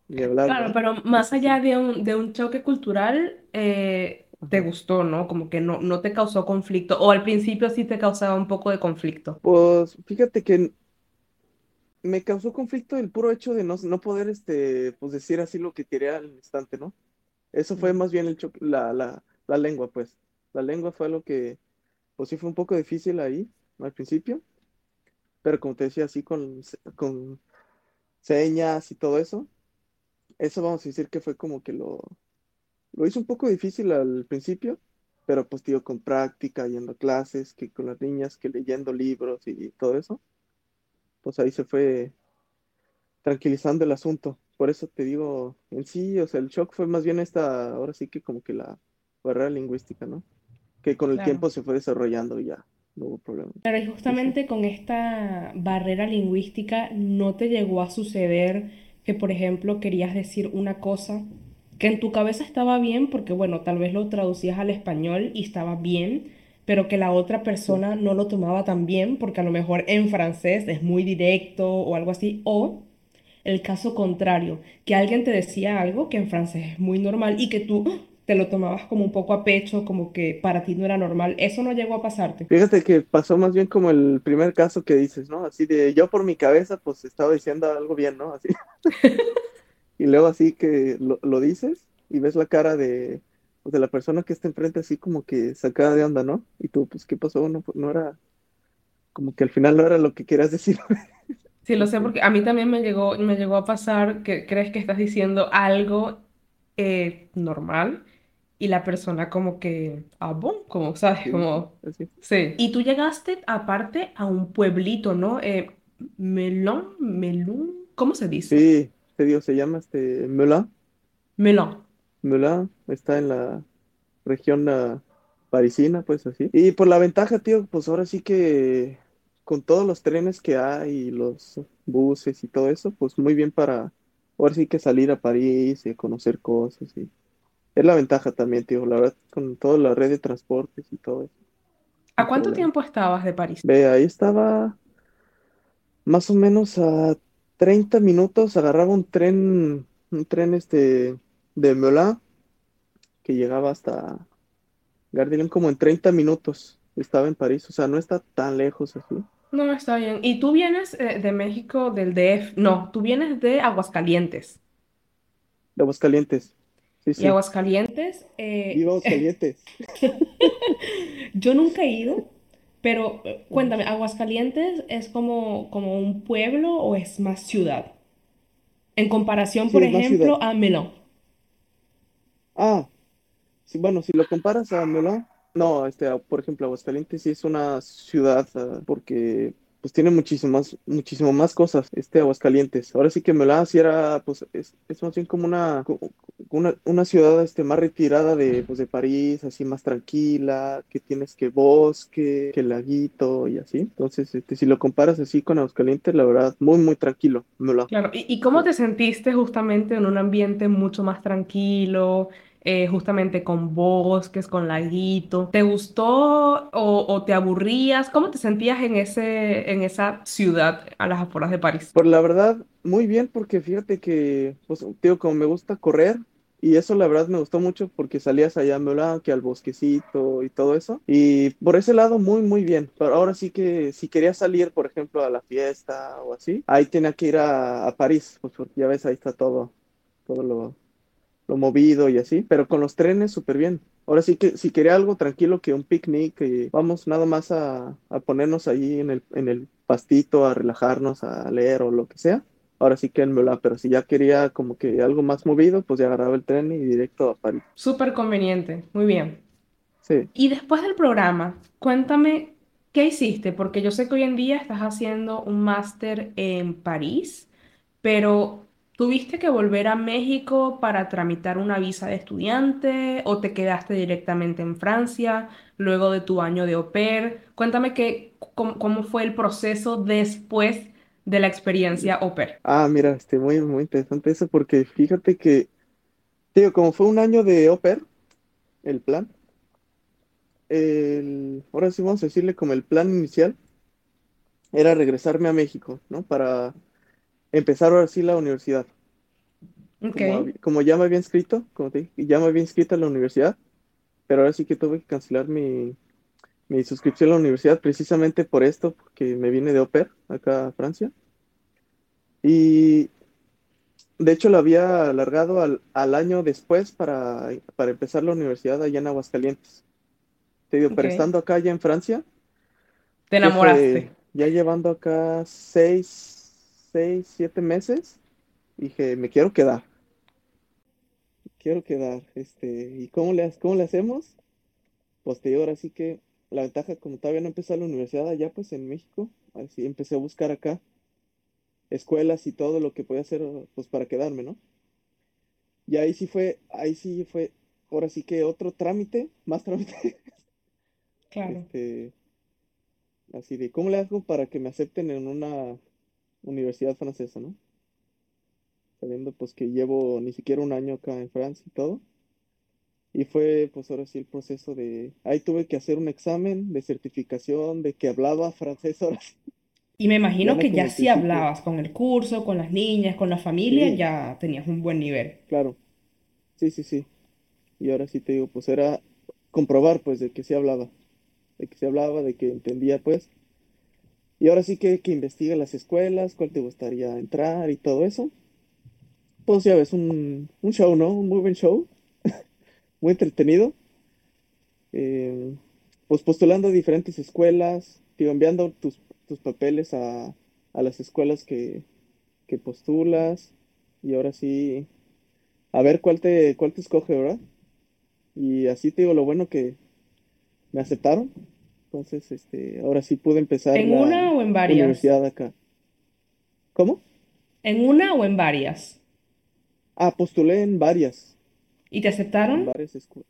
ni hablar, Claro, pero más allá de un, de un choque cultural, eh, te gustó, ¿no? Como que no, no te causó conflicto, o al principio sí te causaba un poco de conflicto. Pues fíjate que me causó conflicto el puro hecho de no, no poder, este, pues decir así lo que quería al instante, ¿no? Eso fue más bien el choque, la, la, la lengua, pues. La lengua fue lo que, pues sí fue un poco difícil ahí, al principio, pero como te decía, así con, con señas y todo eso, eso vamos a decir que fue como que lo, lo hizo un poco difícil al principio, pero pues tío, con práctica, yendo a clases, que con las niñas, que leyendo libros y todo eso, pues ahí se fue tranquilizando el asunto. Por eso te digo, en sí, o sea, el shock fue más bien esta, ahora sí que como que la barrera lingüística, ¿no? Que con el Claro. tiempo se fue desarrollando y ya no hubo problema. Pero y Sí, sí. justamente con esta barrera lingüística, ¿no te llegó a suceder que, por ejemplo, querías decir una cosa que en tu cabeza estaba bien, porque bueno, tal vez lo traducías al español y estaba bien, pero que la otra persona no lo tomaba tan bien, porque a lo mejor en francés es muy directo o algo así, o el caso contrario, que alguien te decía algo que en francés es muy normal y que tú te lo tomabas como un poco a pecho, como que para ti no era normal. ¿Eso no llegó a pasarte? Fíjate que pasó más bien como el primer caso que dices, ¿no? Así de yo por mi cabeza, pues estaba diciendo algo bien, ¿no? Así. Y luego así que lo, lo dices y ves la cara de, pues, de la persona que está enfrente así como que sacada de onda, ¿no? Y tú, pues, ¿qué pasó? No, no era, como que al final no era lo que querías decir. Sí, lo sé porque a mí también me llegó, me llegó a pasar que crees que estás diciendo algo eh, normal Y la persona como que, ah, bon, como, ¿sabes? Sí, Como, así. sí. Y tú llegaste aparte a un pueblito, ¿no? Eh, Melón, Melún, ¿cómo se dice? Sí, te digo, se llama este Melun. Melón. Melun está en la región parisina, pues así. Y por la ventaja, tío, pues ahora sí que con todos los trenes que hay y los buses y todo eso, pues muy bien para ahora sí que salir a París y conocer cosas. Y es la ventaja también, tío, la verdad, con toda la red de transportes y todo eso, ¿A cuánto tiempo estabas de París? Ve, ahí estaba más o menos a 30 minutos, agarraba un tren, un tren este de Melun que llegaba hasta Lyon como en 30 minutos. Estaba en París, o sea, no está tan lejos así. No, está bien. ¿Y tú vienes eh, de México, del DF? No, tú vienes de Aguascalientes. De Aguascalientes. Sí, Y sí. Aguascalientes, eh, Viva Aguascalientes. yo nunca he ido, pero eh, cuéntame, ¿Aguascalientes es como, como un pueblo o es más ciudad? En comparación, Sí, por ejemplo, a Melón. Ah, sí, bueno, si lo comparas a Melun, no, este, por ejemplo, Aguascalientes sí es una ciudad, ah, porque pues tiene muchísimas, muchísimo más cosas, este Aguascalientes. Ahora sí que Melun sí era, pues, es, es más bien como una, una, una ciudad, este, más retirada de, pues, de París, así más tranquila, que tienes que bosque, que laguito y así. Entonces, este, si lo comparas así con Aguascalientes, la verdad, muy, muy tranquilo, Melun. Claro, ¿y, y cómo te sentiste justamente en un ambiente mucho más tranquilo, eh, justamente con bosques, con laguito? ¿Te gustó o, o te aburrías? ¿Cómo te sentías en ese, en esa ciudad a las afueras de París? Por la verdad, muy bien, porque fíjate que, pues, tío, como me gusta correr, y eso la verdad me gustó mucho porque salías allá a que al bosquecito y todo eso. Y por ese lado, muy, muy bien. Pero ahora sí que si quería salir, por ejemplo, a la fiesta o así, ahí tenía que ir a, a París, pues porque ya ves, ahí está todo, todo lo, lo movido y así. Pero con los trenes, súper bien. Ahora sí que si quería algo tranquilo, que un picnic, y vamos nada más a, a ponernos ahí en el, en el pastito, a relajarnos, a leer o lo que sea. Ahora sí que en Melun, pero si ya quería como que algo más movido, pues ya agarraba el tren y directo a París. Súper conveniente, muy bien. Sí. Y después del programa, cuéntame qué hiciste, porque yo sé que hoy en día estás haciendo un máster en París, pero ¿tuviste que volver a México para tramitar una visa de estudiante o te quedaste directamente en Francia luego de tu año de au pair? Cuéntame qué, cómo, fue el proceso después de la experiencia au pair. Ah, mira, este, muy, muy interesante eso porque fíjate que, digo, como fue un año de au pair, el plan, ahora sí vamos a decirle como el plan inicial era regresarme a México, ¿no? Para empezar ahora sí la universidad. Como, ya me había inscrito, como te dije, ya me había inscrito a la universidad, pero ahora sí que tuve que cancelar mi, mi suscripción a la universidad precisamente por esto, porque me vine de au pair acá a Francia. Y de hecho lo había alargado al, al año después para, para empezar la universidad allá en Aguascalientes. Te digo, pero estando acá ya en Francia, Te fue enamoraste. ya llevando acá seis, seis, siete meses, dije, me quiero quedar, quiero quedar. Este, ¿y cómo le, cómo le hacemos? Pues te digo, ahora sí que la ventaja, como todavía no empecé la universidad allá, pues en México, así empecé a buscar acá escuelas y todo lo que podía hacer, pues para quedarme, ¿no? Y ahí sí fue, ahí sí fue, ahora sí que otro trámite, más trámite, Claro. este, así de, ¿cómo le hago para que me acepten en una universidad francesa, ¿no? Sabiendo pues que llevo ni siquiera un año acá en Francia y todo. Y fue pues ahora sí el proceso de, ahí tuve que hacer un examen de certificación de que hablaba francés ahora sí, Y me imagino no que ya principio. hablabas con el curso, con las niñas, con la familia, Sí, ya tenías un buen nivel. claro, sí, sí, sí. Y ahora sí te digo, pues era comprobar pues de que sí hablaba, de que sí hablaba, de que entendía pues. Y ahora sí que, que investiga las escuelas, cuál te gustaría entrar y todo eso. Pues ya ves, un, un show, ¿no? Un muy buen show, muy entretenido. Eh, pues postulando a diferentes escuelas, digo, enviando tus, tus papeles a, a las escuelas que, que postulas. Y ahora sí, a ver cuál te, cuál te escoge, ¿verdad? Y así te digo, lo bueno que me aceptaron. Entonces, este, ahora sí pude empezar ¿En la una o en varias? universidad acá. ¿Cómo? ¿En una o en varias? Ah, postulé en varias, ¿Y te en aceptaron? varias escuelas.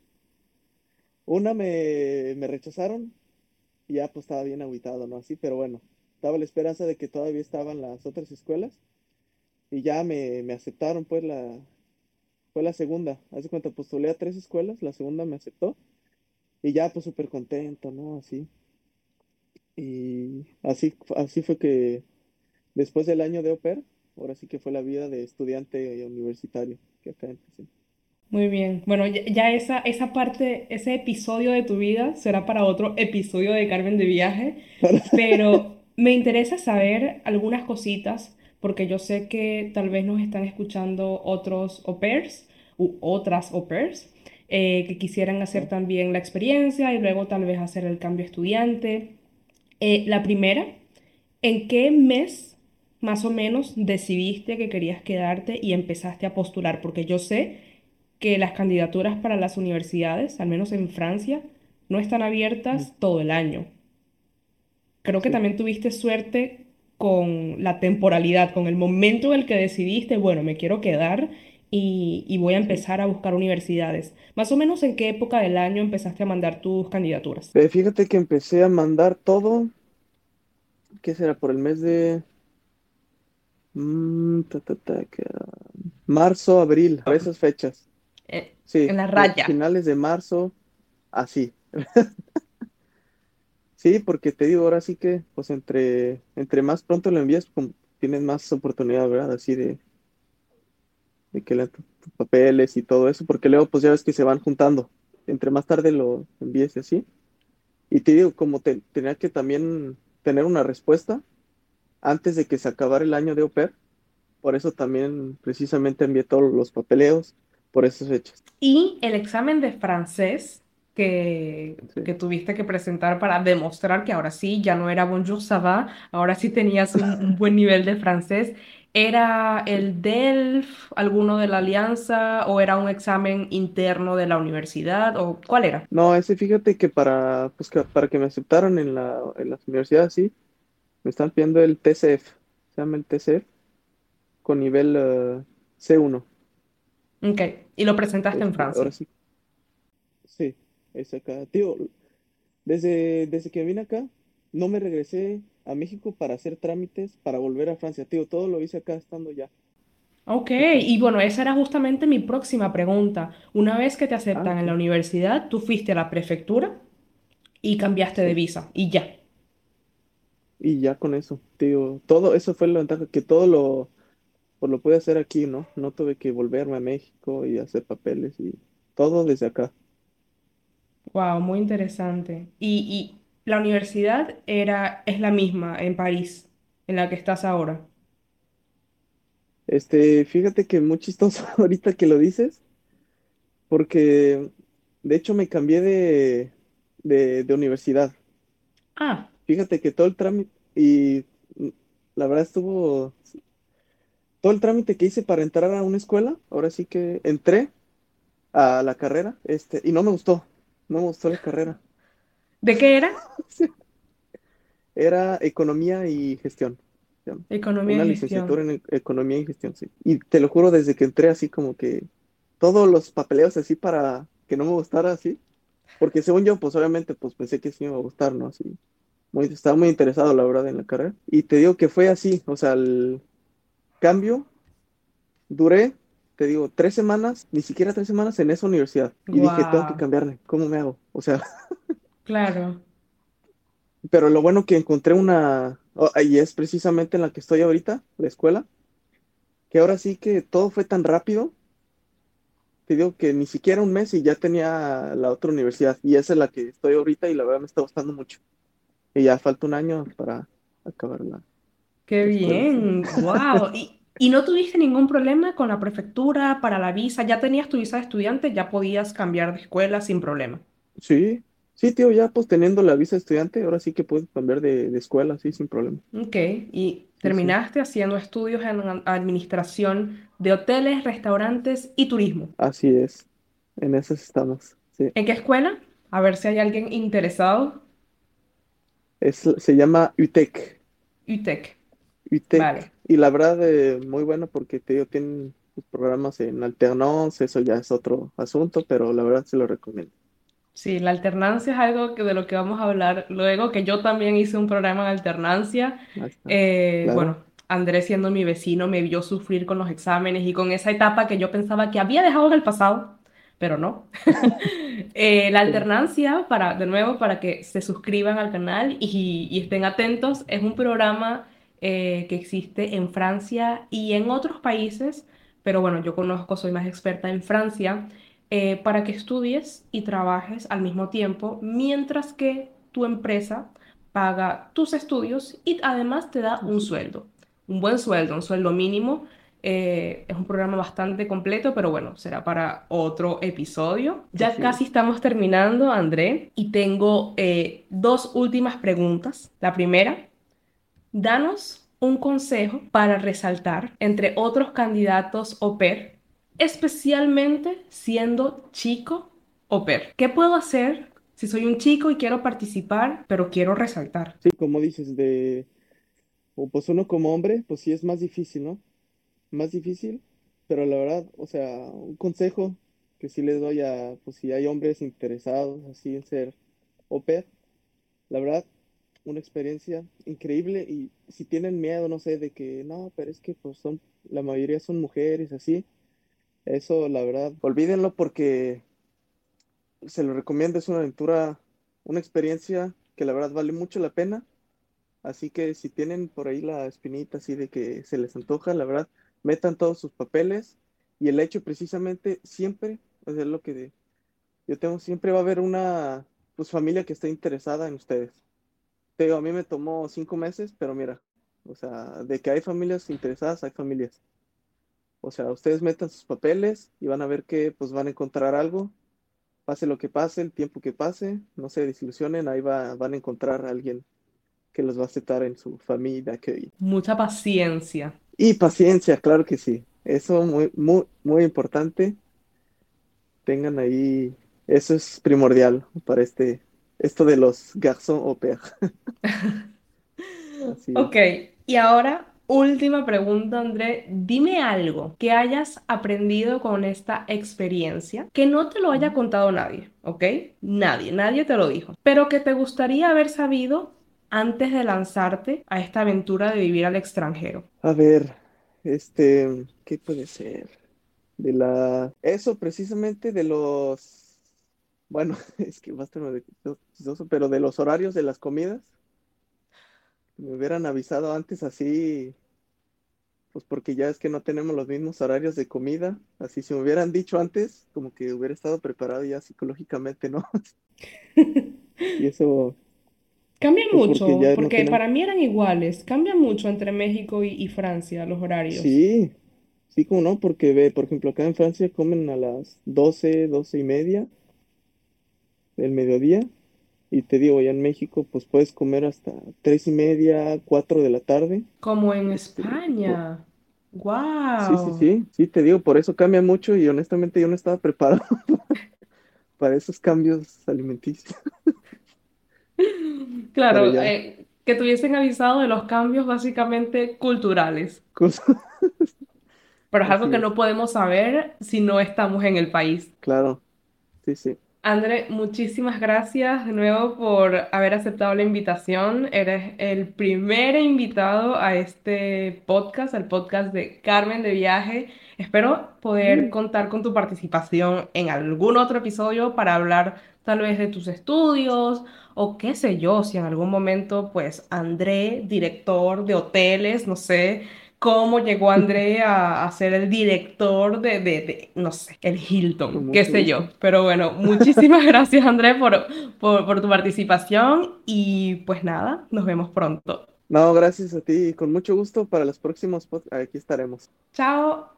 Una me, me rechazaron y ya pues estaba bien agüitado, ¿no? Así, pero bueno, estaba la esperanza de que todavía estaban las otras escuelas y ya me, me aceptaron, pues la, fue la segunda. Hace cuenta, postulé a tres escuelas, la segunda me aceptó y ya pues súper contento, ¿no? Así. Y así, así fue que después del año de au pair, ahora sí que fue la vida de estudiante universitario que acá empecé. Muy bien. Bueno, ya ya esa, esa parte, ese episodio de tu vida será para otro episodio de Carmen de Viaje, pero me interesa saber algunas cositas porque yo sé que tal vez nos están escuchando otros au pairs u otras au pairs eh, que quisieran hacer también la experiencia y luego tal vez hacer el cambio estudiante. Eh, la primera, ¿en qué mes más o menos decidiste que querías quedarte y empezaste a postular? Porque yo sé que las candidaturas para las universidades, al menos en Francia, no están Mm, abiertas todo el año. Creo que también tuviste suerte con la temporalidad, con el momento en el que decidiste, bueno, me quiero quedar y, y voy a empezar a buscar universidades. Más o menos en qué época del año empezaste a mandar tus candidaturas. Eh, Fíjate que empecé a mandar todo, ¿qué será? Por el mes de mm, ta, ta, ta, que, marzo, abril, por esas fechas. Eh, en Sí, la fi- raya. finales de marzo, así. Sí, porque te digo, ahora sí que, pues entre, entre más pronto lo envías, tienes más oportunidad, ¿verdad? Así de, de que le tus papeles y todo eso, porque luego pues ya ves que se van juntando. Entre más tarde lo envíes y así. Y te digo, como te- tenía que también tener una respuesta antes de que se acabara el año de pair, por eso también precisamente envié todos los papeleos por esas fechas. Y el examen de francés que, Sí. que tuviste que presentar para demostrar que ahora sí, ya no era Bonjour, ça va, ahora sí tenías un, un buen nivel de francés. ¿Era el DELF, alguno de la Alianza, o era un examen interno de la universidad, o cuál era? No, ese fíjate que para, pues, que para que me aceptaran en la, en las universidades, sí, me están pidiendo el TCF, se llama el TCF, con nivel eh, C1. Ok, y lo presentaste en Este, ahora Francia. sí, sí, es acá. Tío, desde, desde que vine acá, no me regresé a México para hacer trámites para volver a Francia. Tío, todo lo hice acá estando ya Ok, y bueno, esa era justamente mi próxima pregunta. Una vez que te Ah, aceptan en la universidad, tú fuiste a la prefectura y cambiaste de visa, y ya. Y ya con eso, tío, todo eso fue la ventaja, que todo lo, pues, lo pude hacer aquí, ¿no? No tuve que volverme a México y hacer papeles y todo desde acá. Wow, muy interesante. Y, y la universidad era, es la misma en París, en la que estás ahora. Este, fíjate que muy chistoso ahorita que lo dices, porque de hecho me cambié de, de, de universidad. Ah, Fíjate que todo el trámite, y la verdad estuvo, todo el trámite que hice para entrar a una escuela, ahora sí que entré a la carrera, este, y no me gustó, no me gustó la carrera. ¿De qué era? Era economía y gestión. Economía Una y licenciatura gestión. en economía y gestión, sí. Y te lo juro, desde que entré así como que todos los papeleos así para que no me gustara así, porque según yo, pues obviamente, pues pensé que sí me iba a gustar, ¿no? Así, muy, estaba muy interesado, la verdad, en la carrera. Y te digo que fue así, o sea, el cambio, duré, te digo, tres semanas, ni siquiera tres semanas en esa universidad. Y dije, tengo que Wow, cambiarme, ¿cómo me hago? O sea, claro. pero lo bueno que encontré una, oh, y es precisamente en la que estoy ahorita, la escuela, que ahora sí que todo fue tan rápido, te digo que ni siquiera un mes y ya tenía la otra universidad, y esa es la que estoy ahorita y la verdad me está gustando mucho. Y ya falta un año para acabar la, Qué bien, wow. ¿Y, y no tuviste ningún problema con la prefectura para la visa? Ya tenías tu visa de estudiante, ya podías cambiar de escuela sin problema. Sí, sí, tío, ya pues teniendo la visa de estudiante, ahora sí que puedo cambiar de, de escuela, sí, sin problema. Ok, y sí, terminaste haciendo estudios en administración de hoteles, restaurantes y turismo. así es. En esas estamos. Sí. ¿En qué escuela? A ver si hay alguien interesado. Es, se llama UTEC. UTEC. UTEC. Vale. Y la verdad, eh, muy bueno porque te digo, tienen programas en alternance, eso ya es otro asunto, pero la verdad se lo recomiendo. Sí, la alternancia es algo que de lo que vamos a hablar luego, que yo también hice un programa en alternancia. Eh, Claro. bueno, Andrés siendo mi vecino me vio sufrir con los exámenes y con esa etapa que yo pensaba que había dejado en el pasado, pero no. Eh, la alternancia, para, de nuevo, para que se suscriban al canal y, y estén atentos, es un programa eh, que existe en Francia y en otros países, pero bueno, yo conozco, soy más experta en Francia, eh, para que estudies y trabajes al mismo tiempo, mientras que tu empresa paga tus estudios y además te da un sueldo, un buen sueldo, un sueldo mínimo. Eh, es un programa bastante completo, pero bueno, será para otro episodio. Ya casi es. estamos terminando, André, y tengo eh, dos últimas preguntas. La primera, danos un consejo para resaltar entre otros candidatos au pair, especialmente siendo chico au pair. ¿Qué puedo hacer si soy un chico y quiero participar, pero quiero resaltar? Sí, como dices, de, o pues uno como hombre, pues sí es más difícil, ¿no? Más difícil, pero la verdad, o sea, un consejo que sí les doy a, pues si hay hombres interesados así en ser au pair, la verdad, una experiencia increíble y si tienen miedo, no sé, de que no, pero es que pues son, la mayoría son mujeres, así, eso la verdad, olvídenlo porque se lo recomiendo, es una aventura, una experiencia que la verdad vale mucho la pena. Así que si tienen por ahí la espinita así de que se les antoja, la verdad, metan todos sus papeles y el hecho precisamente siempre, es lo que yo tengo, siempre va a haber una pues familia que esté interesada en ustedes. Te digo, a mí me tomó cinco meses, pero mira, o sea, de que hay familias interesadas, hay familias. O sea, ustedes metan sus papeles y van a ver que pues van a encontrar algo, pase lo que pase, el tiempo que pase, no se desilusionen, ahí va, van a encontrar a alguien que los va a aceptar en su familia. Que... Mucha paciencia. Y paciencia, claro que sí. Eso muy, muy, muy importante. Tengan ahí, eso es primordial para este, esto de los garçons au pair. Ok, y ahora última pregunta, André. Dime algo que hayas aprendido con esta experiencia que no te lo haya contado nadie, ¿ok? Nadie, nadie te lo dijo, pero que te gustaría haber sabido antes de lanzarte a esta aventura de vivir al extranjero. A ver, este, ¿qué puede ser? De la, eso precisamente de los, bueno, es que va a estar pero de los horarios de las comidas, me hubieran avisado antes así, pues porque ya es que no tenemos los mismos horarios de comida, así si me hubieran dicho antes, como que hubiera estado preparado ya psicológicamente, ¿no? Y eso, Cambia pues mucho, porque no para mí eran iguales. Cambia mucho entre México y, y Francia los horarios. sí, sí, como no, porque ve, por ejemplo, acá en Francia comen a las 12, 12 y media del mediodía. Y te digo, ya en México, pues puedes comer hasta tres y media, cuatro de la tarde. Como en Este, España. sí, sí, ¡Wow! sí, sí, te digo, por eso cambia mucho y honestamente yo no estaba preparado para esos cambios alimenticios. Claro, eh, que te hubiesen avisado de los cambios básicamente culturales, pero es algo que no podemos saber si no estamos en el país. claro, sí, sí. André, muchísimas gracias de nuevo por haber aceptado la invitación. Eres el primer invitado a este podcast, al podcast de Carmen de Viaje. Espero poder Mm, contar con tu participación en algún otro episodio para hablar tal vez de tus estudios o qué sé yo, si en algún momento, pues André, director de hoteles, no sé. ¿Cómo llegó André a, a ser el director de, de, de, no sé, el Hilton, qué sé yo? Pero bueno, muchísimas gracias André por, por, por tu participación y pues nada, nos vemos pronto. No, gracias a ti y con mucho gusto para los próximos podcasts. Aquí estaremos. Chao.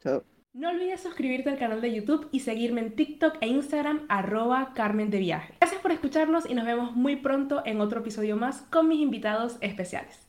Chao. No olvides suscribirte al canal de YouTube y seguirme en TikTok e Instagram arroba Carmen de Viaje. Gracias por escucharnos y nos vemos muy pronto en otro episodio más con mis invitados especiales.